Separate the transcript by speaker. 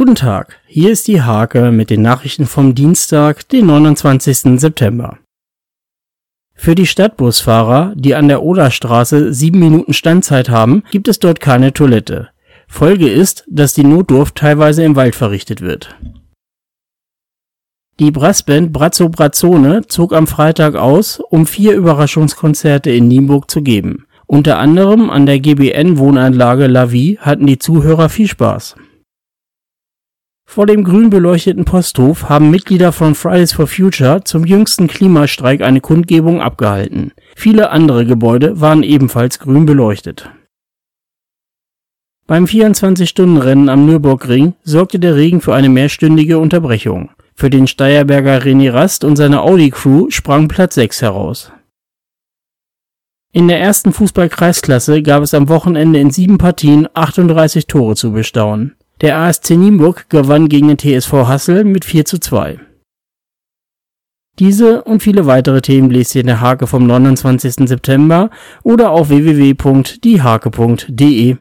Speaker 1: Guten Tag, hier ist die Hake mit den Nachrichten vom Dienstag, den 29. September. Für die Stadtbusfahrer, die an der Oderstraße sieben Minuten Standzeit haben, gibt es dort keine Toilette. Folge ist, dass die Notdurft teilweise im Wald verrichtet wird. Die Brassband Brazzo Brazzone zog am Freitag aus, um vier Überraschungskonzerte in Nienburg zu geben. Unter anderem an der GBN Wohnanlage La Vie hatten die Zuhörer viel Spaß. Vor dem grün beleuchteten Posthof haben Mitglieder von Fridays for Future zum jüngsten Klimastreik eine Kundgebung abgehalten. Viele andere Gebäude waren ebenfalls grün beleuchtet. Beim 24-Stunden-Rennen am Nürburgring sorgte der Regen für eine mehrstündige Unterbrechung. Für den Steierberger René Rast und seine Audi-Crew sprang Platz 6 heraus. In der ersten Fußball-Kreisklasse gab es am Wochenende in sieben Partien 38 Tore zu bestaunen. Der ASC Nienburg gewann gegen den TSV Hassel mit 4 zu 2. Diese und viele weitere Themen lest ihr in der Hake vom 29. September oder auf www.diehake.de